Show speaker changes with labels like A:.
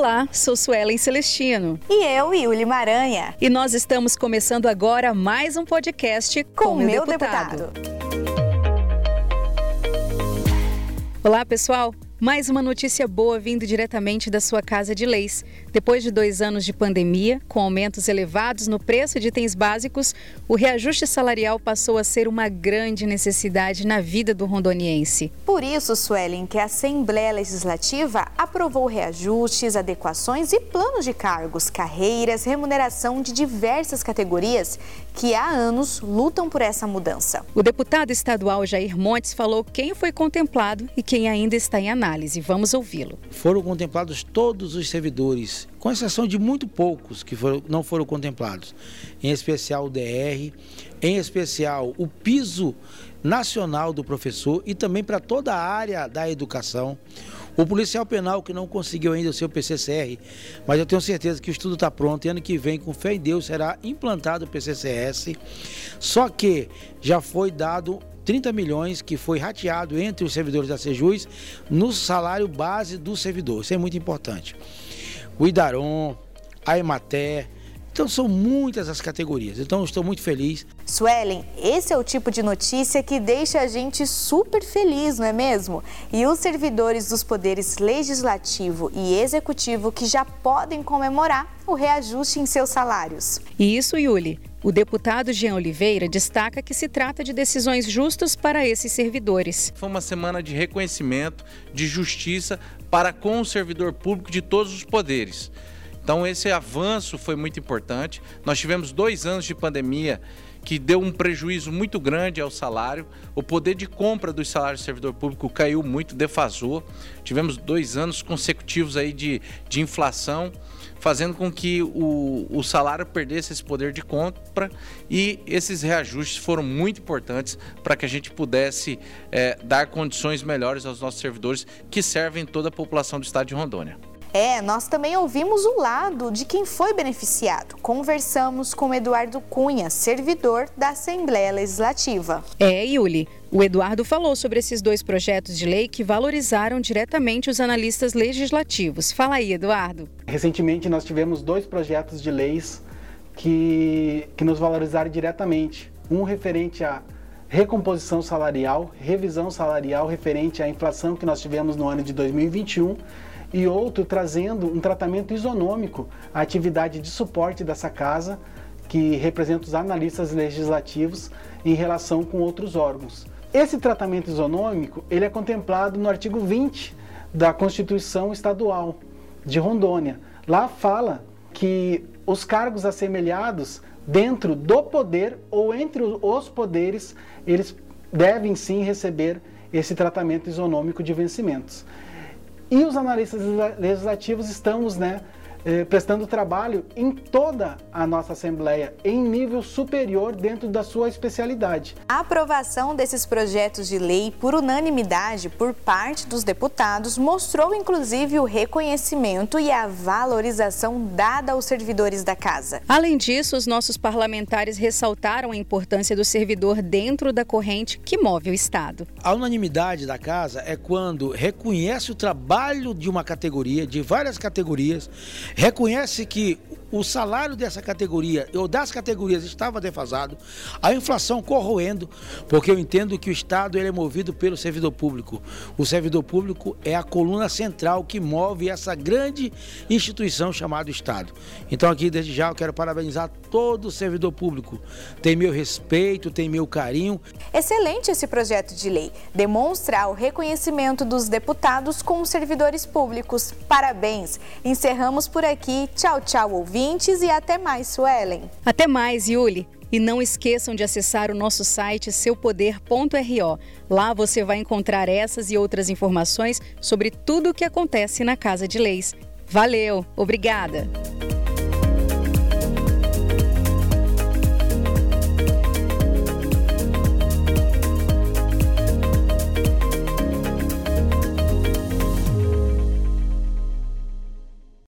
A: Olá, sou Suelen Celestino.
B: E eu, Yuli Maranha.
A: E nós estamos começando agora mais um podcast com, o meu deputado. deputado. Olá, pessoal. Mais uma notícia boa vindo diretamente da sua casa de leis. Depois de dois anos de pandemia, com aumentos elevados no preço de itens básicos, o reajuste salarial passou a ser uma grande necessidade na vida do rondoniense.
B: Por isso, Suelen, que a Assembleia Legislativa aprovou reajustes, adequações e planos de cargos, carreiras, remuneração de diversas categorias que há anos lutam por essa mudança.
A: O deputado estadual Jair Montes falou quem foi contemplado e quem ainda está em análise análise. Vamos ouvi-lo.
C: Foram contemplados todos os servidores, com exceção de muito poucos que foram, não foram contemplados, em especial o DR, em especial o piso nacional do professor e também para toda a área da educação. O policial penal que não conseguiu ainda o seu PCCR, mas eu tenho certeza que o estudo está pronto e ano que vem, com fé em Deus, será implantado o PCCS. Só que já foi dado 30 milhões que foi rateado entre os servidores da Sejus no salário base do servidor. Isso é muito importante. O Idaron, a Ematé, então são muitas as categorias. Então estou muito feliz.
B: Suelen, esse é o tipo de notícia que deixa a gente super feliz, não é mesmo? E os servidores dos poderes legislativo e executivo que já podem comemorar o reajuste em seus salários.
A: E isso, Yuli, o deputado Jean Oliveira destaca que se trata de decisões justas para esses servidores.
D: Foi uma semana de reconhecimento, de justiça para com o servidor público de todos os poderes. Então, esse avanço foi muito importante. Nós tivemos dois anos de pandemia que deu um prejuízo muito grande ao salário. O poder de compra dos salários do servidor público caiu muito, defasou. Tivemos dois anos consecutivos aí de, de inflação fazendo com que o, o salário perdesse esse poder de compra e esses reajustes foram muito importantes para que a gente pudesse é, dar condições melhores aos nossos servidores que servem toda a população do estado de Rondônia.
B: É, nós também ouvimos o lado de quem foi beneficiado. Conversamos com Eduardo Cunha, servidor da Assembleia Legislativa.
A: É, Yuli. O Eduardo falou sobre esses dois projetos de lei que valorizaram diretamente os analistas legislativos. Fala aí, Eduardo.
E: Recentemente nós tivemos dois projetos de leis que, que nos valorizaram diretamente. Um referente à recomposição salarial, revisão salarial referente à inflação que nós tivemos no ano de 2021 e outro trazendo um tratamento isonômico à atividade de suporte dessa casa, que representa os analistas legislativos em relação com outros órgãos. Esse tratamento isonômico ele é contemplado no artigo 20 da Constituição Estadual de Rondônia. Lá fala que os cargos assemelhados dentro do poder ou entre os poderes, eles devem sim receber esse tratamento isonômico de vencimentos. E os analistas legislativos estamos né, eh, prestando trabalho em toda a nossa Assembleia, em nível superior dentro da sua especialidade.
B: A aprovação desses projetos de lei por unanimidade por parte dos deputados mostrou inclusive o reconhecimento e a valorização dada aos servidores da casa.
A: Além disso, os nossos parlamentares ressaltaram a importância do servidor dentro da corrente que move o Estado.
C: A unanimidade da casa é quando reconhece o trabalho de uma categoria, de várias categorias, reconhece que o salário dessa categoria ou das categorias estava defasado, a inflação corroendo, porque eu entendo que o Estado ele é movido pelo servidor público. O servidor público é a coluna central que move essa grande instituição chamada Estado. Então aqui desde já eu quero parabenizar todo o servidor público. Tem meu respeito, tem meu carinho.
B: Excelente esse projeto de lei. Demonstra o reconhecimento dos deputados com os servidores públicos. Parabéns. Encerramos por aqui. Tchau, tchau, ouvintes ouvintes e até mais, Suelen.
A: Até mais, Yuli. E não esqueçam de acessar o nosso site seupoder.ro. Lá você vai encontrar essas e outras informações sobre tudo o que acontece na Casa de Leis. Valeu, obrigada!